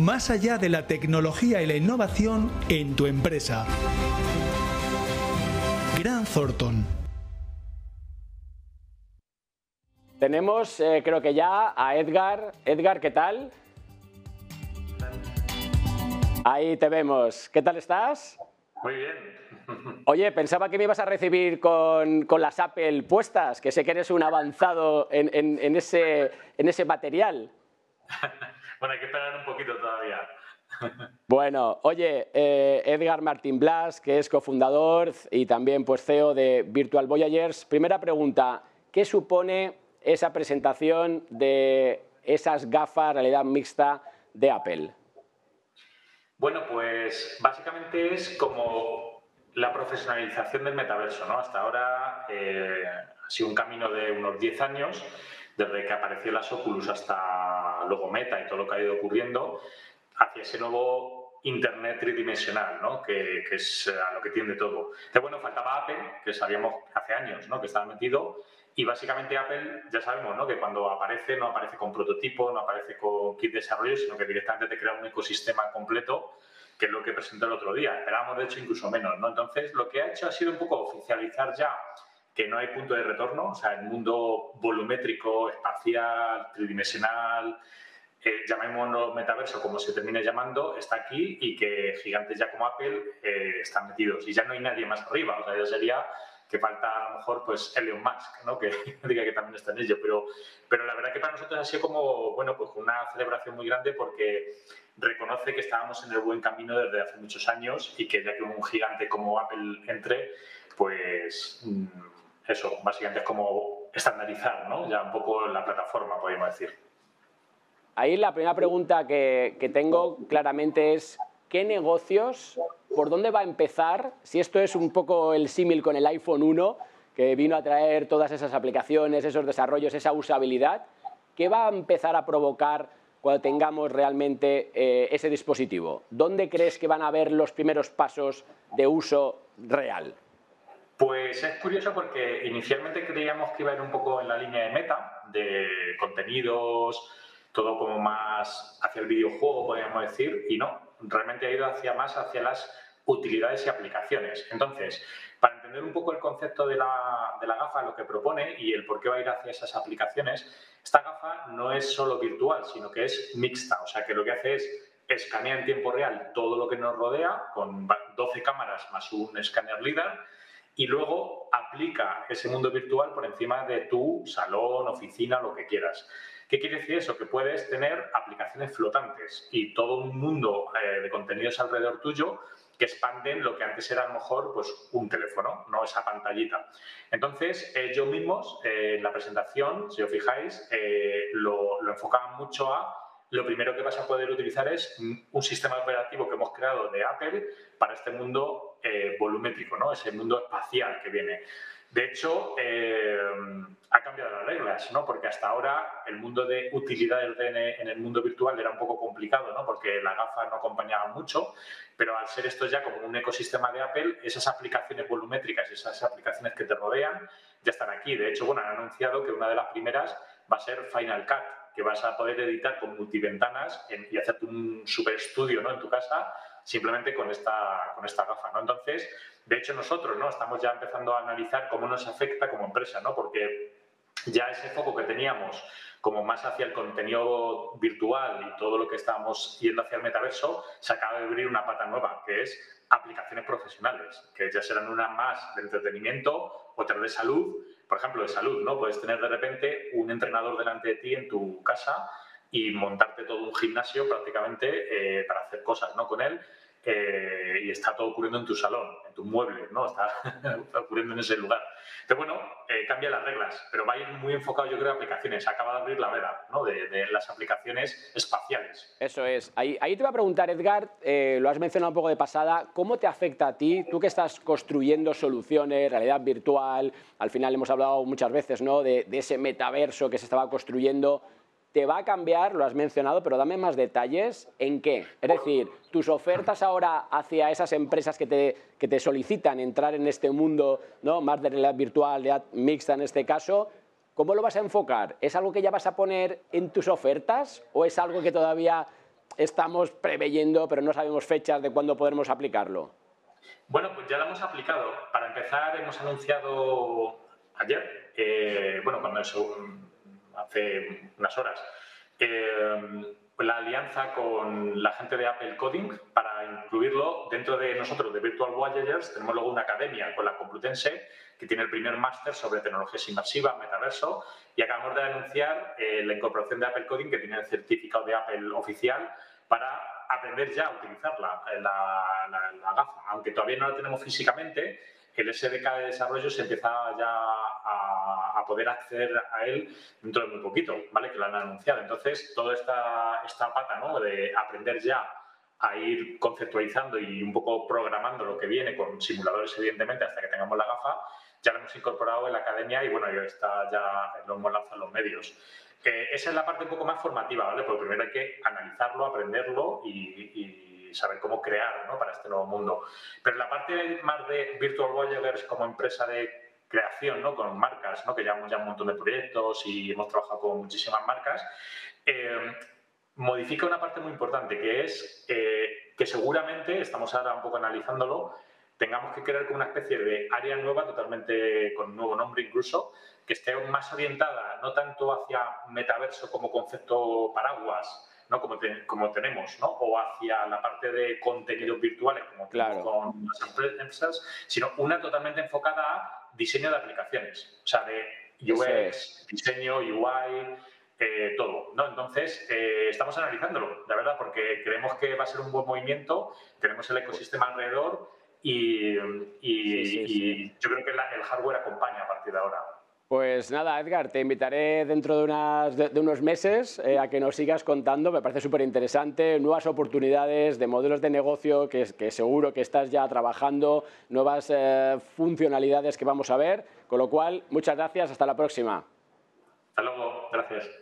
más allá de la tecnología y la innovación en tu empresa. Gran Thornton. Tenemos, eh, creo que ya, a Edgar. Edgar, ¿qué tal? Ahí te vemos. ¿Qué tal estás? Muy bien. Oye, pensaba que me ibas a recibir con, con las Apple puestas, que sé que eres un avanzado en, en- en ese, en ese material. Bueno, hay que esperar un poquito todavía. Bueno, oye, eh, Edgar Martín Blas, que es cofundador y también pues, CEO de Virtual Voyagers. Primera pregunta, ¿qué supone esa presentación de esas gafas realidad mixta de Apple? Bueno, pues básicamente es como la profesionalización del metaverso, ¿no? Hasta ahora eh, ha sido un camino de unos 10 años, desde que apareció las Oculus hasta luego Meta y todo lo que ha ido ocurriendo, hacia ese nuevo Internet tridimensional, ¿no? Que, que es eh, a lo que tiende todo. De bueno, faltaba Apple, que sabíamos hace años, ¿no? Que estaba metido, y básicamente Apple, ya sabemos, ¿no? Que cuando aparece, no aparece con prototipo, no aparece con kit de desarrollo, sino que directamente te crea un ecosistema completo, que es lo que presentó el otro día. Esperábamos, de hecho, incluso menos, ¿no? Entonces, lo que ha hecho ha sido un poco oficializar ya que no hay punto de retorno, o sea, el mundo volumétrico, espacial, tridimensional, eh, llamémoslo metaverso como se termine llamando, está aquí y que gigantes ya como Apple eh, están metidos. Y ya no hay nadie más arriba, o sea, ya sería que falta a lo mejor pues Elon Musk, ¿no? que diga que también está en ello, pero, pero la verdad que para nosotros ha sido como, bueno, pues una celebración muy grande porque reconoce que estábamos en el buen camino desde hace muchos años y que ya que un gigante como Apple entre, pues mm, eso, básicamente es como estandarizar, ¿no? Ya un poco la plataforma, podríamos decir. Ahí la primera pregunta que, tengo claramente es, ¿qué negocios, por dónde va a empezar? Si esto es un poco el símil con el iPhone 1, que vino a traer todas esas aplicaciones, esos desarrollos, esa usabilidad, ¿qué va a empezar a provocar cuando tengamos realmente eh, ese dispositivo? ¿Dónde crees que van a haber los primeros pasos de uso real? Pues es curioso porque inicialmente creíamos que iba a ir un poco en la línea de meta, de contenidos, todo como más hacia el videojuego, podríamos decir, y no, realmente ha ido hacia más hacia las utilidades y aplicaciones. Entonces, para entender un poco el concepto de la, de la gafa, lo que propone y el por qué va a ir hacia esas aplicaciones, esta gafa no es solo virtual, sino que es mixta, o sea que lo que hace es escanea en tiempo real todo lo que nos rodea con 12 cámaras más un escáner LIDAR y luego aplica ese mundo virtual por encima de tu salón, oficina, lo que quieras. ¿Qué quiere decir eso? Que puedes tener aplicaciones flotantes y todo un mundo eh, de contenidos alrededor tuyo que expanden lo que antes era a lo mejor pues, un teléfono, no esa pantallita. Entonces, ellos mismos, eh, en la presentación, si os fijáis, eh, lo, lo enfocaban mucho a lo primero que vas a poder utilizar es un sistema operativo que hemos creado de Apple para este mundo eh, volumétrico, ¿no? ese mundo espacial que viene. De hecho, eh, ha cambiado las reglas, ¿no? porque hasta ahora el mundo de utilidades en el mundo virtual era un poco complicado, ¿no? porque la gafa no acompañaba mucho, pero al ser esto ya como un ecosistema de Apple, esas aplicaciones volumétricas, esas aplicaciones que te rodean, ya están aquí. De hecho, bueno, han anunciado que una de las primeras va a ser Final Cut, que vas a poder editar con multiventanas en, y hacerte un super estudio ¿no? en tu casa simplemente con esta, con esta gafa. ¿no? Entonces, de hecho, nosotros ¿no? estamos ya empezando a analizar cómo nos afecta como empresa, ¿no? porque ya ese foco que teníamos como más hacia el contenido virtual y todo lo que estábamos yendo hacia el metaverso, se acaba de abrir una pata nueva, que es aplicaciones profesionales, que ya serán una más de entretenimiento, otra de salud, por ejemplo, de salud, ¿no? Puedes tener de repente un entrenador delante de ti en tu casa y montarte todo un gimnasio prácticamente eh, para hacer cosas, ¿no? Con él eh, y está todo ocurriendo en tu salón, en tus muebles, ¿no? Está, ocurriendo en ese lugar. Entonces, bueno, eh, cambia las reglas, pero va a ir muy enfocado, yo creo, a aplicaciones. Acaba de abrir la veda, ¿no? De, de las aplicaciones espaciales. Eso es. Ahí, ahí te voy a preguntar, Edgar, eh, lo has mencionado un poco de pasada, ¿cómo te afecta a ti, tú que estás construyendo soluciones, realidad virtual, al final hemos hablado muchas veces, ¿no? De, de ese metaverso que se estaba construyendo. ¿Te va a cambiar? Lo has mencionado, pero dame más detalles. ¿En qué? Es decir, tus ofertas ahora hacia esas empresas que te, que te solicitan entrar en este mundo ¿no? más de realidad virtual, realidad mixta en este caso, ¿cómo lo vas a enfocar? ¿Es algo que ya vas a poner en tus ofertas o es algo que todavía estamos preveyendo, pero no sabemos fechas de cuándo podremos aplicarlo? Bueno, pues ya lo hemos aplicado. Para empezar, hemos anunciado ayer, bueno, cuando eso, hace unas horas, eh, la alianza con la gente de Apple Coding para incluirlo dentro de nosotros, de Virtual Voyagers. Tenemos luego una academia con la Complutense que tiene el primer máster sobre tecnologías inmersivas, metaverso, y acabamos de anunciar eh, la incorporación de Apple Coding, que tiene el certificado de Apple oficial, para aprender ya a utilizar la, la gafa. Aunque todavía no la tenemos físicamente, el SDK de desarrollo se empieza ya a, poder acceder a él dentro de muy poquito, ¿vale? Que lo han anunciado. Entonces, toda esta, esta pata, ¿no? De aprender ya a ir conceptualizando y un poco programando lo que viene con simuladores, evidentemente, hasta que tengamos la gafa, ya lo hemos incorporado en la academia y bueno, ya está, ya lo hemos lanzado en los medios. Eh, esa es la parte un poco más formativa, ¿vale? Porque primero hay que analizarlo, aprenderlo y saber cómo crear ¿no? para este nuevo mundo. Pero la parte más de Virtual Voyagers como empresa de creación, ¿no? con marcas, ¿no? que llevamos ya un montón de proyectos y hemos trabajado con muchísimas marcas, eh, modifica una parte muy importante, que es eh, que seguramente, estamos ahora un poco analizándolo, tengamos que crear como una especie de área nueva, totalmente con nuevo nombre incluso, que esté más orientada no tanto hacia metaverso como concepto paraguas, ¿no? como, como tenemos, ¿no? o hacia la parte de contenidos virtuales, como claro. con las empresas, sino una totalmente enfocada a diseño de aplicaciones, o sea, de UX, diseño, UI, eh, todo. ¿no? Entonces, eh, estamos analizándolo, la verdad, porque creemos que va a ser un buen movimiento, tenemos el ecosistema alrededor y, y, yo creo que el hardware acompaña a partir de ahora. Pues nada, Edgar, te invitaré dentro de, unos meses eh, a que nos sigas contando, me parece súper interesante, nuevas oportunidades de modelos de negocio que, seguro que estás ya trabajando, nuevas eh, funcionalidades que vamos a ver, con lo cual, muchas gracias, hasta la próxima. Hasta luego, gracias.